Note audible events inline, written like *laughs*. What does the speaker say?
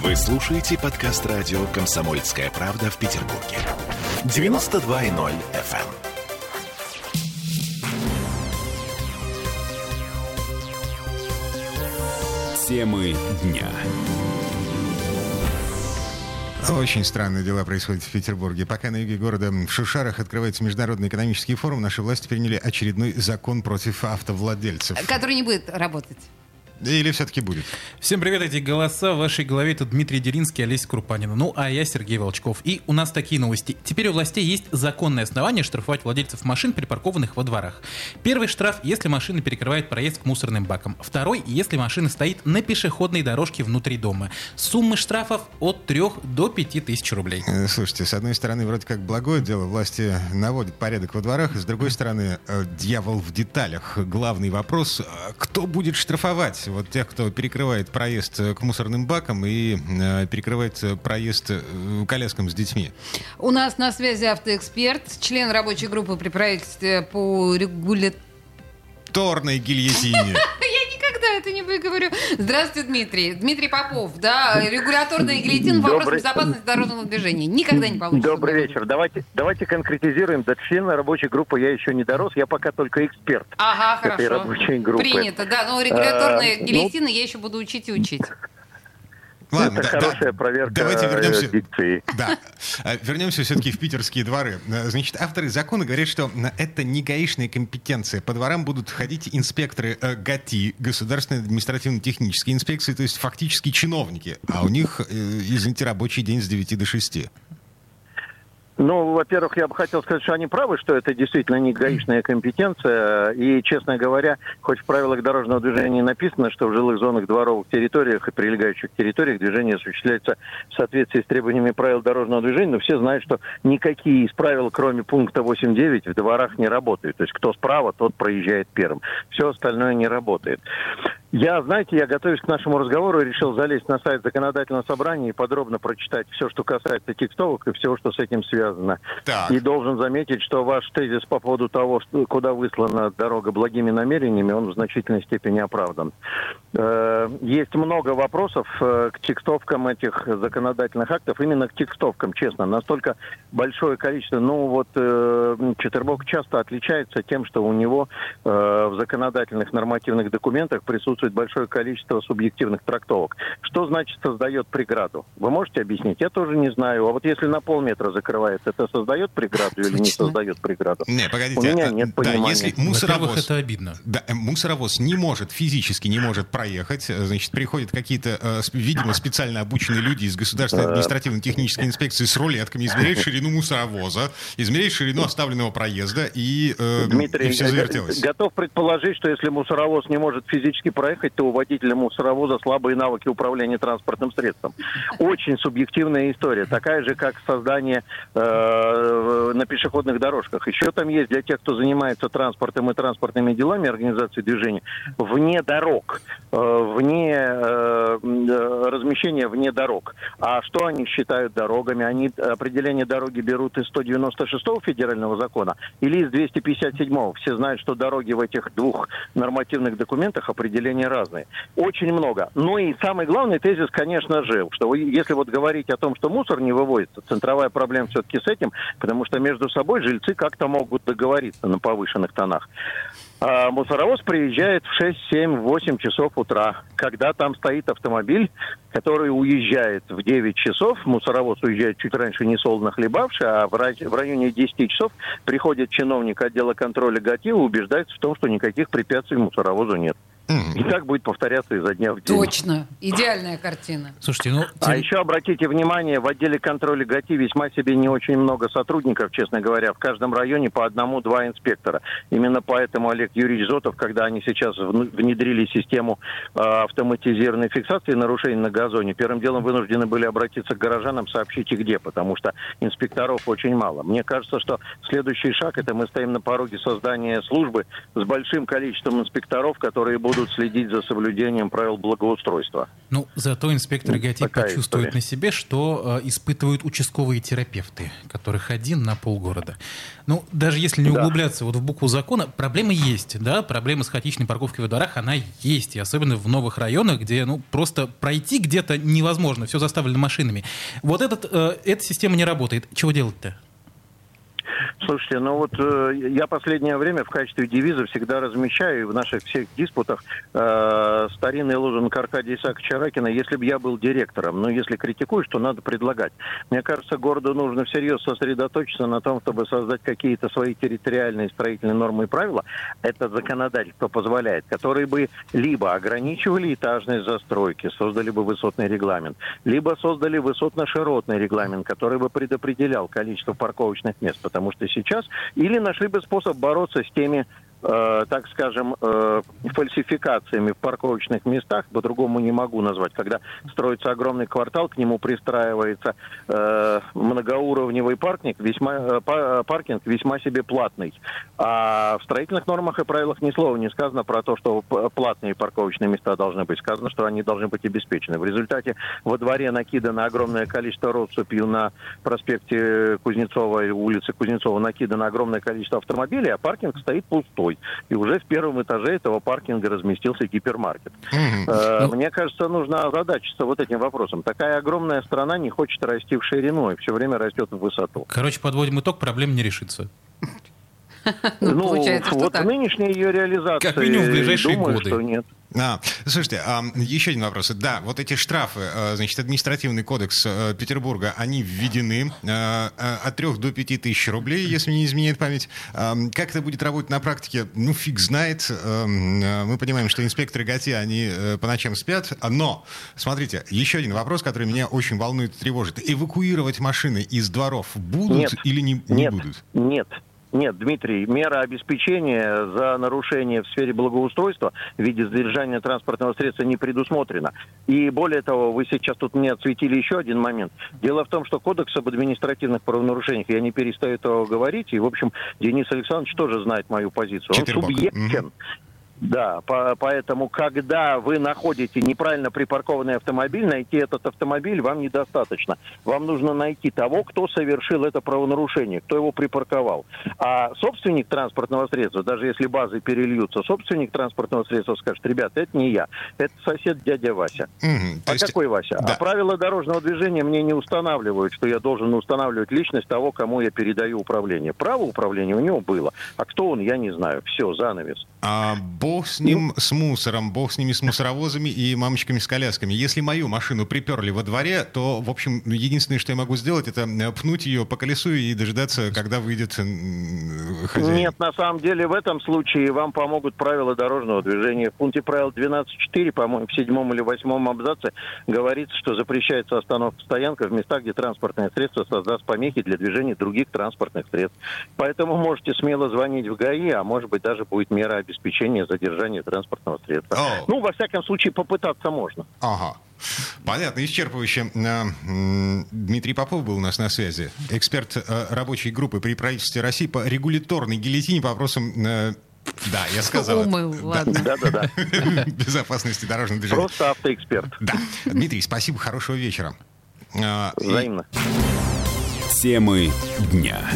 Вы слушаете подкаст радио «Комсомольская правда» в Петербурге. 92.0 FM. Темы дня. Очень странные дела происходят в Петербурге. Пока на юге города в Шушарах открывается Международный экономический форум, наши власти приняли очередной закон против автовладельцев. Который не будет работать. Или все-таки будет? Всем привет, эти голоса в вашей голове. Это Дмитрий Деринский, Олеся Крупанина. Ну, а я Сергей Волчков. И у нас такие новости. Теперь у властей есть законное основание штрафовать владельцев машин, припаркованных во дворах. Первый штраф, если машина перекрывает проезд к мусорным бакам. Второй, если машина стоит на пешеходной дорожке внутри дома. Суммы штрафов от 3 до 5 тысяч рублей. Э, Слушайте, с одной стороны, вроде как благое дело, власти наводят порядок во дворах, с другой стороны, э, дьявол в деталях. Главный вопрос, э, кто будет штрафовать вот тех, кто перекрывает проезд э, к мусорным бакам и э, перекрывает э, проезд коляскам с детьми? У нас на связи автоэксперт, член рабочей группы при правительстве по регуля... Торной гильотине. Это не выговорю. Здравствуйте, Дмитрий. Дмитрий Попов, да, регуляторный гильотин вопрос Добрый- безопасности дорожного движения. Никогда не получится. Добрый вечер. Давайте, давайте конкретизируем. До члена рабочей группы я еще не дорос, я пока только эксперт. Ага, этой хорошо. рабочей группы. Принято, да. Но регуляторные А, ну- гильотины я еще буду учить и учить. Ладно, Это да- да. хорошая проверка Давайте вернемся. э, дикции. Да. А, Вернемся все-таки в питерские дворы. А, Значит, авторы закона говорят, что это не гаишная компетенция. По дворам будут ходить инспекторы э, ГАТИ, Государственной административно-технической инспекции, то есть фактически чиновники. А у них, э, извините, рабочий день с 9 до 6. Ну, во-первых, я бы хотел сказать, что они правы, что это действительно не гаишная компетенция. И, честно говоря, хоть в правилах дорожного движения написано, что в жилых зонах, дворовых территориях и прилегающих территориях движение осуществляется в соответствии с требованиями правил дорожного движения, но все знают, что никакие из правил, кроме пункта 8.9, в дворах не работают. То есть кто справа, тот проезжает первым. Все остальное не работает. Я, знаете, я, готовясь к нашему разговору, решил залезть на сайт законодательного собрания и подробно прочитать все, что касается текстовок и всего, что с этим связано. Так. И должен заметить, что ваш тезис по поводу того, что, куда выслана дорога благими намерениями, он в значительной степени оправдан. Э, Есть много вопросов э, к текстовкам этих законодательных актов, именно к текстовкам, честно. Настолько большое количество. Ну вот э, Четербок часто отличается тем, что у него в законодательных нормативных документах присутствует большое количество субъективных трактовок. Что значит создает преграду? Вы можете объяснить? Я тоже не знаю. А вот если на полметра закрывает, это создает преграду или не создает преграду? Не, погодите. У меня а, нет да, понимания. если мусоровоз... это обидно. Да, э, мусоровоз не может, физически не может проехать. Э, Значит, приходят какие-то, э, видимо, специально обученные люди из Государственной административно-технической инспекции с рулетками, измеряют ширину мусоровоза, измеряют ширину оставленного проезда, и, э, Дмитрий, и все завертелось. готов предположить, что если мусоровоз не может физически проехать, то у водителя мусоровоза слабые навыки управления транспортным средством. Очень субъективная история, такая же, как создание э, на пешеходных дорожках. Еще там есть для тех, кто занимается транспортом и транспортными делами организации движения, вне дорог, э, вне э, размещения вне дорог. А что они считают дорогами? Они определение дороги берут из 196 федерального закона или из 257. Все знают, что дороги в этих двух нормативных документах определения разные. Очень много. Ну и самый главный тезис, конечно же, что если вот говорить о том, что мусор не выводится, центровая проблема все-таки с этим, потому что между собой жильцы как-то могут договориться на повышенных тонах. А мусоровоз приезжает в 6, 7, 8 часов утра, когда там стоит автомобиль, который уезжает в 9 часов, мусоровоз уезжает чуть раньше, не солоно хлебавший, а в районе 10 часов приходит чиновник отдела контроля ГАТИ и убеждается в том, что никаких препятствий мусоровозу нет. И так будет повторяться изо дня в день. Точно. Идеальная картина. Слушайте, ну... А еще обратите внимание, в отделе контроля ГАТИ весьма себе не очень много сотрудников, честно говоря. В каждом районе по одному-два инспектора. Именно поэтому Олег Юрьевич Зотов, когда они сейчас внедрили систему э, автоматизированной фиксации нарушений на газоне, первым делом вынуждены были обратиться к горожанам, сообщите где, потому что инспекторов очень мало. Мне кажется, что следующий шаг, это мы стоим на пороге создания службы с большим количеством инспекторов, которые будут будут следить за соблюдением правил благоустройства. Ну, зато инспекторы Ну, ГАТИ такая почувствуют история. на себе, что э, испытывают участковые терапевты, которых один на полгорода. Ну, даже если не Да. углубляться вот в букву закона, проблема есть, да, проблема с хаотичной парковкой во дворах, она есть, и особенно в новых районах, где, ну, просто пройти где-то невозможно, все заставлено машинами. Вот этот, э, эта система не работает. Чего делать-то? Слушайте, ну вот э, я последнее время в качестве девиза всегда размещаю в наших всех диспутах э, старинный лозунг Аркадия Исааковича Ракина «Если бы я был директором». Но если критикуешь, то надо предлагать. Мне кажется, городу нужно всерьез сосредоточиться на том, чтобы создать какие-то свои территориальные строительные нормы и правила. Это законодательство позволяет, которые бы либо ограничивали этажные застройки, создали бы высотный регламент, либо создали высотно-широтный регламент, который бы предопределял количество парковочных мест, потому что сейчас или нашли бы способ бороться с теми э, так скажем, э, фальсификациями в парковочных местах, по-другому не могу назвать, когда строится огромный квартал, к нему пристраивается э, многоуровневый паркинг, весьма, па- паркинг весьма себе платный. А в строительных нормах и правилах ни слова не сказано про то, что платные парковочные места должны быть. Сказано, что они должны быть обеспечены. В результате во дворе накидано огромное количество россыпью на проспекте Кузнецова улице Кузнецова накидано огромное количество автомобилей, а паркинг стоит пустой. И уже в первом этаже этого паркинга разместился гипермаркет. Э, Ну- Мне кажется, нужно озадачиться вот этим вопросом. Такая огромная страна не хочет расти в ширину и все время растет в высоту. Короче, подводим итог, проблема не решится. *laughs* Ну, получается, что вот так. в нынешней ее реализации Как минимум в ближайшие думаю, годы. что нет. А, слушайте, а, еще один вопрос. Да, вот эти штрафы, э, значит, административный кодекс э, Петербурга, они введены э, э, от 3 до 5 тысяч рублей, если не изменяет память. А, Как это будет работать на практике, ну, фиг знает. Э, Мы понимаем, что инспекторы ГАТИ, они э, по ночам спят. Но, смотрите, еще один вопрос, который меня очень волнует и тревожит. Эвакуировать машины из дворов будут Нет. или не, не нет, будут? Нет. Нет, Дмитрий, мера обеспечения за нарушение в сфере благоустройства в виде задержания транспортного средства не предусмотрена. И более того, вы сейчас тут мне отсветили еще один момент. Дело в том, что Кодекс об административных правонарушениях, я не перестаю этого говорить, и, в общем, Денис Александрович тоже знает мою позицию. Он Четвербок. субъектен. Да, по- поэтому, когда вы находите неправильно припаркованный автомобиль, найти этот автомобиль вам недостаточно. Вам нужно найти того, кто совершил это правонарушение, кто его припарковал. А собственник транспортного средства, даже если базы перельются, собственник транспортного средства скажет, ребята, это не я, это сосед дядя Вася. То А есть- какой Вася? да. А правила дорожного движения мне не устанавливают, что я должен устанавливать личность того, кому я передаю управление. Право управления у него было. А кто он, я не знаю. Все, занавес. А бог с ним, с мусором, бог с ними, с мусоровозами и мамочками с колясками. Если мою машину приперли во дворе, то, в общем, единственное, что я могу сделать, это э, пнуть ее по колесу и дожидаться, когда выйдет хозяин. Нет, на самом деле в этом случае вам помогут правила дорожного движения. В пункте правил 12.4, по-моему, в седьмом или восьмом абзаце говорится, что запрещается остановка стоянка в местах, где транспортное средство создаст помехи для движения других транспортных средств. Поэтому можете смело звонить в ГАИ, а может быть даже будет мера обеспечения задержания транспортного средства. О. Ну, во всяком случае, попытаться можно. Ага. Понятно, исчерпывающе. Дмитрий Попов был у нас на связи. Эксперт э, рабочей группы при правительстве России по регуляторной гильотине по вопросам... э, Да, я сказал. это. Умыл, Да. ладно. Да-да-да. *laughs* Безопасности дорожного движения. Просто автоэксперт. Да. Дмитрий, спасибо, хорошего вечера. И- Взаимно. Темы дня.